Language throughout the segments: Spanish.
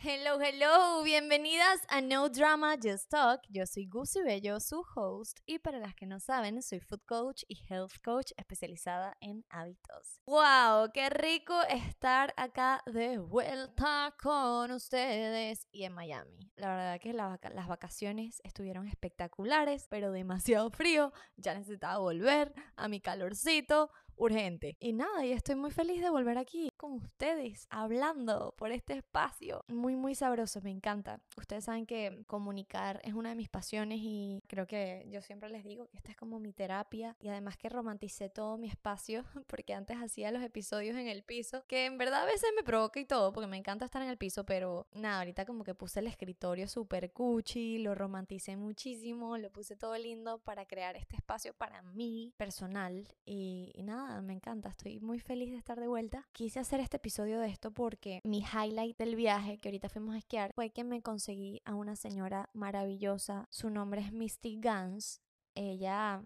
Hello, hello, bienvenidas a No Drama Just Talk. Yo soy Gusi Bello, su host, y para las que no saben, soy food coach y health coach especializada en hábitos. ¡Wow! ¡Qué rico estar acá de vuelta con ustedes y en Miami! La verdad que las vacaciones estuvieron espectaculares, pero demasiado frío. Ya necesitaba volver a mi calorcito urgente. Y nada, y estoy muy feliz de volver aquí con ustedes, hablando por este espacio. Muy, muy sabroso, me encanta. Ustedes saben que comunicar es una de mis pasiones y creo que yo siempre les digo que esta es como mi terapia y además que romanticé todo mi espacio porque antes hacía los episodios en el piso, que en verdad a veces me provoca y todo porque me encanta estar en el piso, pero nada, ahorita como que puse el escritorio súper cuchi, lo romanticé muchísimo, lo puse todo lindo para crear este espacio para mí personal y, y nada me encanta, estoy muy feliz de estar de vuelta. Quise hacer este episodio de esto porque mi highlight del viaje, que ahorita fuimos a esquiar, fue que me conseguí a una señora maravillosa. Su nombre es Misty Gans. Ella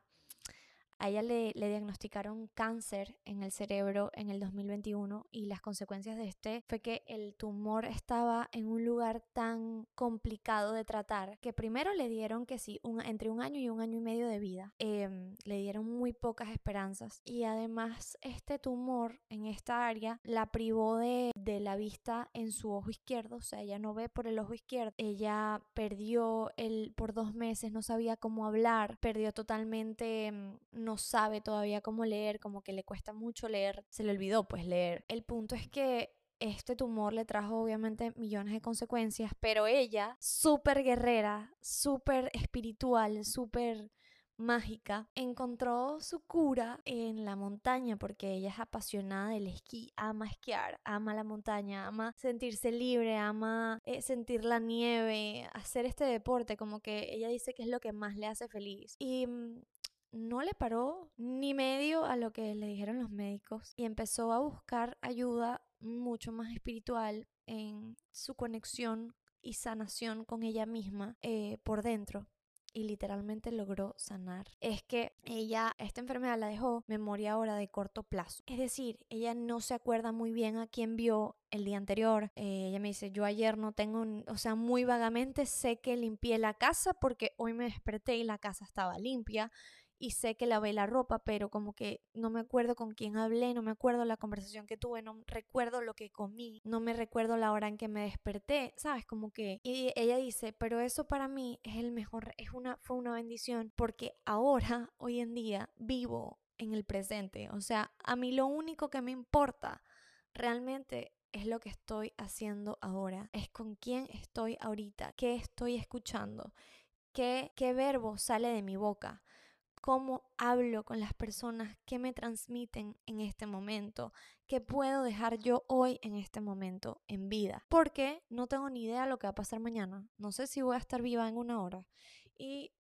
a ella le, diagnosticaron cáncer en el cerebro en el 2021 y las consecuencias de este fue que el tumor estaba en un lugar tan complicado de tratar que primero le dieron que sí, un, entre un año y un año y medio de vida. Em, le dieron muy pocas esperanzas y además este tumor en esta área la privó de, de la vista en su ojo izquierdo, o sea, ella no ve por el ojo izquierdo. Ella perdió el por dos meses, no sabía cómo hablar, perdió totalmente, em, no no sabe todavía cómo leer, como que le cuesta mucho leer, se le olvidó pues leer. El punto es que este tumor le trajo obviamente millones de consecuencias, pero ella, súper guerrera, súper espiritual, súper mágica, encontró su cura en la montaña porque ella es apasionada del esquí, ama esquiar, ama la montaña, ama sentirse libre, ama eh, sentir la nieve, hacer este deporte, como que ella dice que es lo que más le hace feliz. Y mm, no le paró ni medio a lo que le dijeron los médicos y empezó a buscar ayuda mucho más espiritual en su conexión y sanación con ella misma eh, por dentro y literalmente logró sanar. Es que ella, esta enfermedad la dejó memoria ahora de corto plazo. Es decir, ella no se acuerda muy bien a quién vio el día anterior. Eh, ella me dice, yo ayer no tengo, o sea, muy vagamente sé que limpié la casa porque hoy me desperté y la casa estaba limpia y sé que lavé la ropa, pero como que no me acuerdo con quién hablé, no me acuerdo la conversación que tuve, no recuerdo lo que comí, no me recuerdo la hora en que me desperté, ¿sabes? Como que y ella dice, "Pero eso para mí es el mejor, es una fue una bendición porque ahora hoy en día vivo en el presente, o sea, a mí lo único que me importa realmente es lo que estoy haciendo ahora, es con quién estoy ahorita, qué estoy escuchando, qué, qué verbo sale de mi boca cómo hablo con las personas que me transmiten en este momento, qué puedo dejar yo hoy en este momento en vida, porque no tengo ni idea de lo que va a pasar mañana, no sé si voy a estar viva en una hora. Y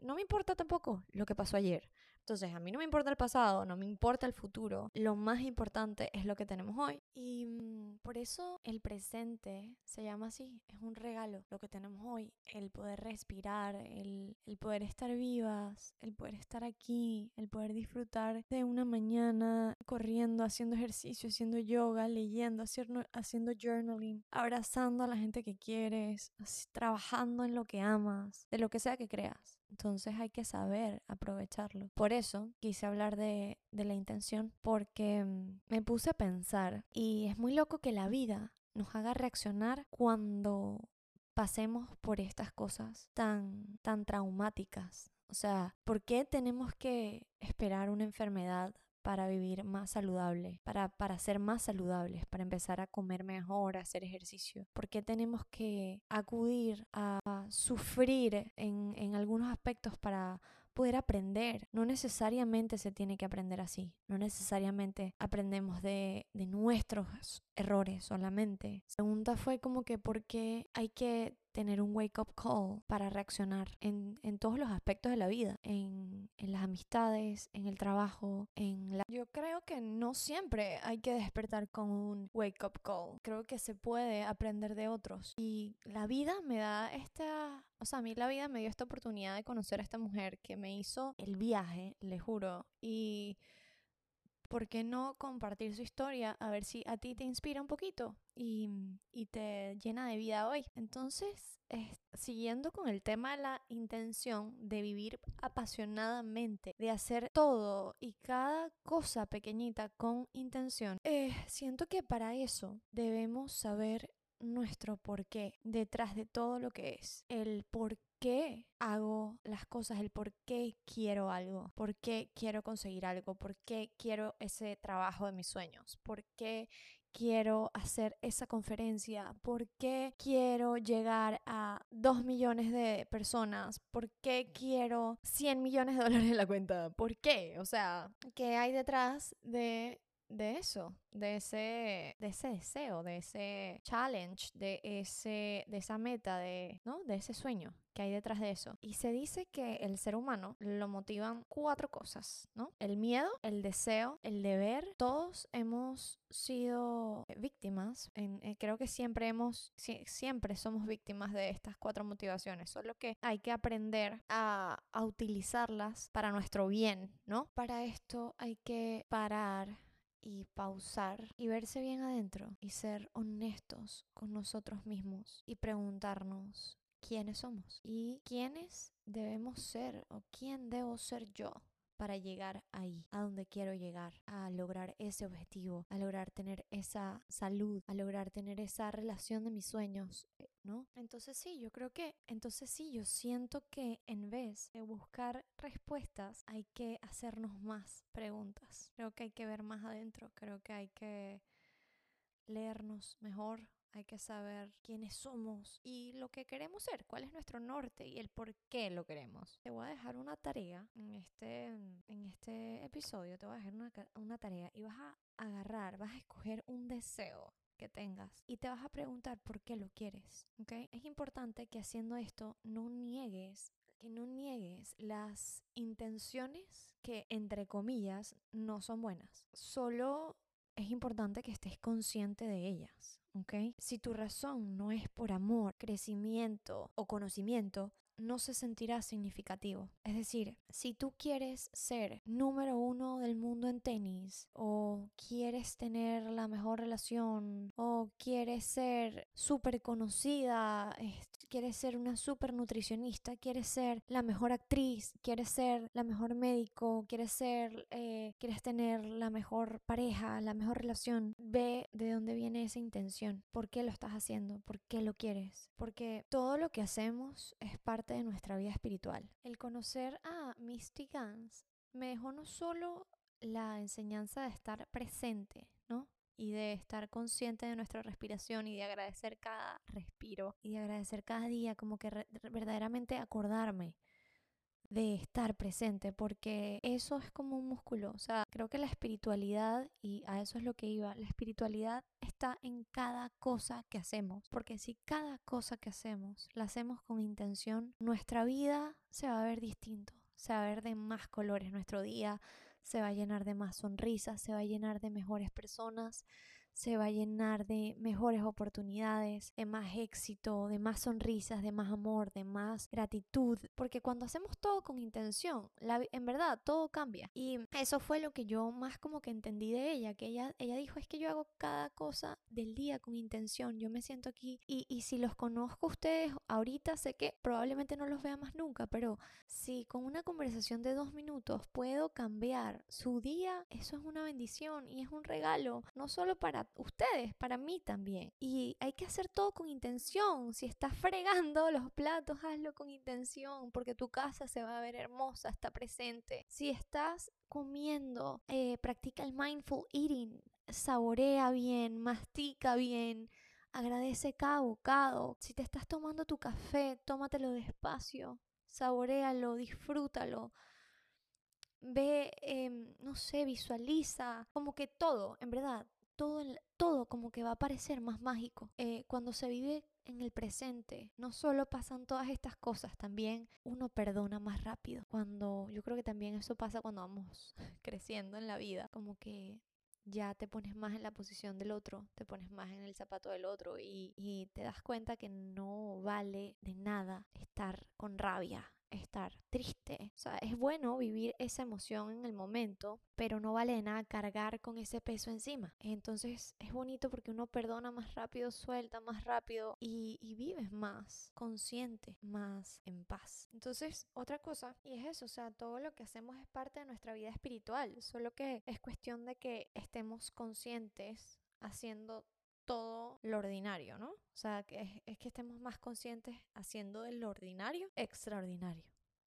no me importa tampoco lo que pasó ayer. Entonces, a mí no me importa el pasado, no me importa el futuro. Lo más importante es lo que tenemos hoy. Y mm, por eso el presente se llama así. Es un regalo lo que tenemos hoy. El poder respirar, el, el poder estar vivas, el poder estar aquí, el poder disfrutar de una mañana corriendo, haciendo ejercicio, haciendo yoga, leyendo, haciendo, haciendo journaling, abrazando a la gente que quieres, trabajando en lo que amas, de lo que sea que creas. Entonces hay que saber aprovecharlo. Por eso quise hablar de, de la intención, porque mm, me puse a pensar y es muy loco que la vida nos haga reaccionar cuando pasemos por estas cosas tan, tan traumáticas. O sea, ¿por qué tenemos que esperar una enfermedad para vivir más saludable, para, para ser más saludables, para empezar a comer mejor, a hacer ejercicio? ¿Por qué tenemos que acudir a sufrir en, en algunos aspectos para poder aprender. No necesariamente se tiene que aprender así. No necesariamente aprendemos de, de nuestros errores solamente. La pregunta fue como que por qué hay que tener un wake up call para reaccionar en, en todos los aspectos de la vida, en, en, las amistades, en el trabajo, en la... Yo creo que no siempre hay que despertar con un wake up call. Creo que se puede aprender de otros. Y la vida me da esta... O sea, a mí la vida me dio esta oportunidad de conocer a esta mujer que me hizo el viaje, le juro. Y ¿por qué no compartir su historia a ver si a ti te inspira un poquito y, y te llena de vida hoy? Entonces, siguiendo con el tema de la intención de vivir apasionadamente, de hacer todo y cada cosa pequeñita con intención, eh, siento que para eso debemos saber nuestro porqué detrás de todo lo que es. El por qué hago las cosas, el por qué quiero algo, por qué quiero conseguir algo, por qué quiero ese trabajo de mis sueños, por qué quiero hacer esa conferencia, por qué quiero llegar a 2 millones de personas, por qué quiero 100 millones de dólares en la cuenta, por qué, o sea, ¿qué hay detrás de de eso, de ese, de ese deseo, de ese challenge, de, ese, de esa meta, de, ¿no? de ese sueño que hay detrás de eso. Y se dice que el ser humano lo motivan cuatro cosas, ¿no? El miedo, el deseo, el deber. Todos hemos sido víctimas, en, eh, creo que siempre hemos, siempre somos víctimas de estas cuatro motivaciones, solo que hay que aprender a, a utilizarlas para nuestro bien, ¿no? Para esto hay que parar y pausar y verse bien adentro y ser honestos con nosotros mismos y preguntarnos quiénes somos y quiénes debemos ser o quién debo ser yo para llegar ahí, a donde quiero llegar, a lograr ese objetivo, a lograr tener esa salud, a lograr tener esa relación de mis sueños, ¿no? Entonces sí, yo creo que, entonces sí, yo siento que en vez de buscar respuestas, hay que hacernos más preguntas. Creo que hay que ver más adentro, creo que hay que leernos mejor, hay que saber quiénes somos y lo que queremos ser, cuál es nuestro norte y el por qué lo queremos. Te voy a dejar una tarea en este, en este episodio, te voy a dejar una, una tarea y vas a agarrar, vas a escoger un deseo tengas y te vas a preguntar por qué lo quieres, ¿ok? Es importante que haciendo esto no niegues que no niegues las intenciones que, entre comillas, no son buenas. Solo es importante que estés consciente de ellas. ¿ok? Si tu razón no es por amor, crecimiento o conocimiento, no se sentirá significativo. Es decir, si tú quieres ser número uno del mundo en tenis, o quieres tener la mejor relación, o quieres ser súper conocida, quieres ser una súper nutricionista, quieres ser la mejor actriz, quieres ser la mejor médico, quieres ser, eh, quieres tener la mejor pareja, la mejor relación, ve de dónde viene esa intención, por qué lo estás haciendo, por qué lo quieres, porque todo lo que hacemos es parte de nuestra vida espiritual. El conocer a Misty Gans me dejó no solo la enseñanza de estar presente, ¿no? Y de estar consciente de nuestra respiración y de agradecer cada respiro y de agradecer cada día, como que verdaderamente acordarme de estar presente, porque eso es como un músculo, o sea, creo que la espiritualidad, y a eso es lo que iba, la espiritualidad está en cada cosa que hacemos, porque si cada cosa que hacemos la hacemos con intención, nuestra vida se va a ver distinto, se va a ver de más colores nuestro día, se va a llenar de más sonrisas, se va a llenar de mejores personas, se va a llenar de mejores oportunidades, de más éxito, de más sonrisas, de más amor, de más gratitud, porque cuando hacemos todo con intención, en verdad todo cambia. Y eso fue lo que yo más como que entendí de ella, que ella, ella dijo es que yo hago cada cosa del día con intención, yo me siento aquí y, y si los conozco a ustedes ahorita, sé que probablemente no los vea más nunca, pero si con una conversación de dos minutos puedo cambiar su día, eso es una bendición y es un regalo, no solo para ustedes, para mí también. Y hay que hacer todo con intención. Si estás fregando los platos, hazlo con intención, porque tu casa se va a ver hermosa, está presente. Si estás comiendo, eh, practica el mindful eating, saborea bien, mastica bien. Agradece cada bocado. Si te estás tomando tu café, tómatelo despacio. Saborealo, disfrútalo ve, em, no sé, visualiza, como que todo, en verdad, todo, todo como que va a parecer más mágico. Eh, cuando se vive en el presente, no solo pasan todas estas cosas, también uno perdona más rápido. Cuando yo creo que también eso pasa cuando vamos creciendo en la vida, como que ya te pones más en la posición del otro, te pones más en el zapato del otro y, y te das cuenta que no vale de nada estar con rabia estar triste. O sea, es bueno vivir esa emoción en el momento, pero no vale de nada cargar con ese peso encima. Entonces es bonito porque uno perdona más rápido, suelta más rápido y, y vives más consciente, más en paz. Entonces, otra cosa, y es eso, o sea, todo lo que hacemos es parte de nuestra vida espiritual, solo que es cuestión de que estemos conscientes haciendo todo lo ordinario, ¿no? O sea, que es, que estemos más conscientes haciendo de lo ordinario extraordinario.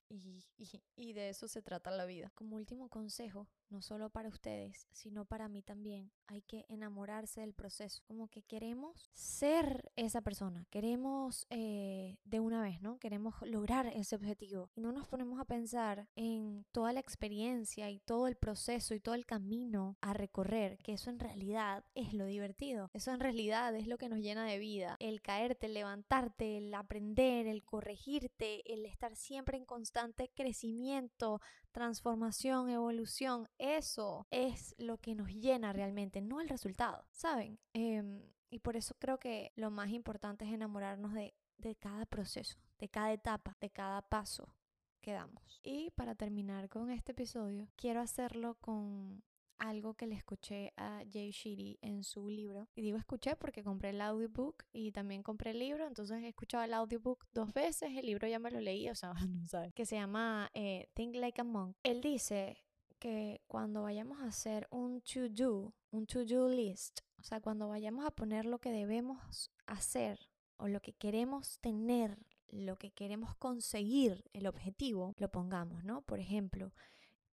Y, y, y, de eso se trata la vida. Como último consejo, no solo para ustedes, sino para mí también, hay que enamorarse del proceso. Como que queremos ser esa persona, queremos eh, de una vez, ¿no? Queremos lograr ese objetivo. Y no nos ponemos a pensar en toda la experiencia y todo el proceso y todo el camino a recorrer, que eso en realidad es lo divertido. Eso en realidad es lo que nos llena de vida. El caerte, el levantarte, el aprender, el corregirte, el estar siempre en constante crecimiento, transformación, evolución, eso es lo que nos llena realmente, no el resultado, ¿saben? Em, y por eso creo que lo más importante es enamorarnos de, de cada proceso, de cada etapa, de cada paso que damos. Y para terminar con este episodio, quiero hacerlo con algo que le escuché a Jay Shetty en su libro. Y digo escuché porque compré el audiobook y también compré el libro, entonces he escuchado el audiobook dos veces, el libro ya me lo leí, o sea, no sabes, que se llama eh, Think Like a Monk. Él dice que cuando vayamos a hacer un to-do, un to-do list, o sea, cuando vayamos a poner lo que debemos hacer o lo que queremos tener, lo que queremos conseguir, el objetivo, lo pongamos, ¿no? Por ejemplo,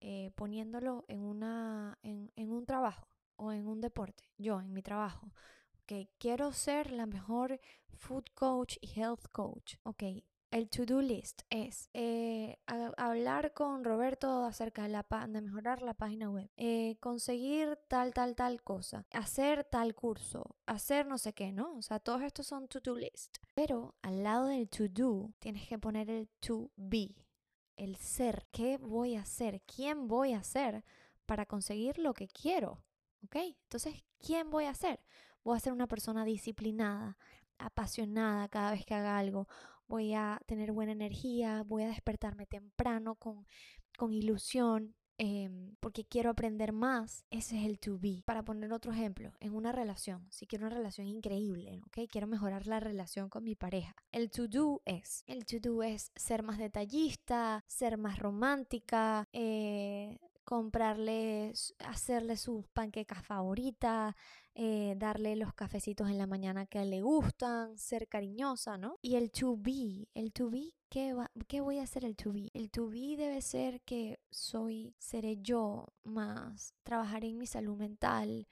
eh, poniéndolo en, una, en, en un trabajo o en un deporte, yo en mi trabajo. Ok, quiero ser la mejor food coach y health coach. Ok, el to-do list es eh, hablar con Roberto acerca de, la de mejorar la página web, eh, conseguir tal, tal, tal cosa, hacer tal curso, hacer no sé qué, ¿no? O sea, todos estos son to-do list. Pero al lado del to-do tienes que poner el to be el ser, qué voy a hacer, quién voy a ser para conseguir lo que quiero. ¿Ok? Entonces, ¿quién voy a ser? Voy a ser una persona disciplinada, apasionada cada vez que haga algo. Voy a tener buena energía, voy a despertarme temprano con, con ilusión, Em, porque quiero aprender más, ese es el to be. Para poner otro ejemplo, en una relación, si quiero una relación increíble, ¿ok? Quiero mejorar la relación con mi pareja. El to do es, el to do es ser más detallista, ser más romántica, eh, comprarle, hacerle sus panquecas favoritas, eh, darle los cafecitos en la mañana que le gustan, ser cariñosa, ¿no? Y el to be, el to be, ¿qué, va, ¿qué voy a hacer el to be? El to be debe ser que soy, seré yo más, trabajaré en mi salud mental,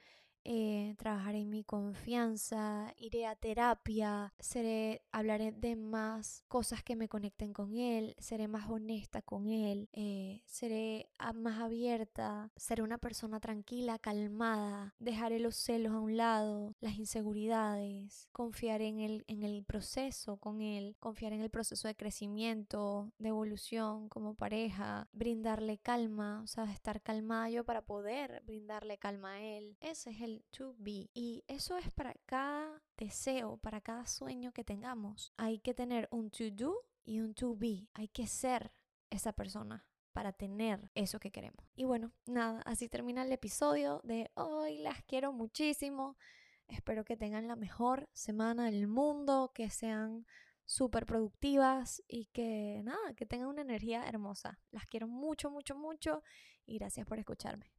eh, trabajaré en mi confianza, iré a terapia, seré, hablaré de más cosas que me conecten con él, seré más honesta con él, eh, seré más abierta, seré una persona tranquila, calmada, dejaré los celos a un lado, las inseguridades, confiar en el, en el proceso con él, confiar en el proceso de crecimiento, de evolución como pareja, brindarle calma, o sea, estar calmada yo para poder brindarle calma a él. Ese es el to be. Y eso es para cada deseo, para cada sueño que tengamos. Hay que tener un to do y un to be. Hay que ser esa persona para tener eso que queremos. Y bueno, nada, así termina el episodio de hoy. Las quiero muchísimo. Espero que tengan la mejor semana del mundo, que sean súper productivas y que nada, que tengan una energía hermosa. Las quiero mucho, mucho, mucho y gracias por escucharme.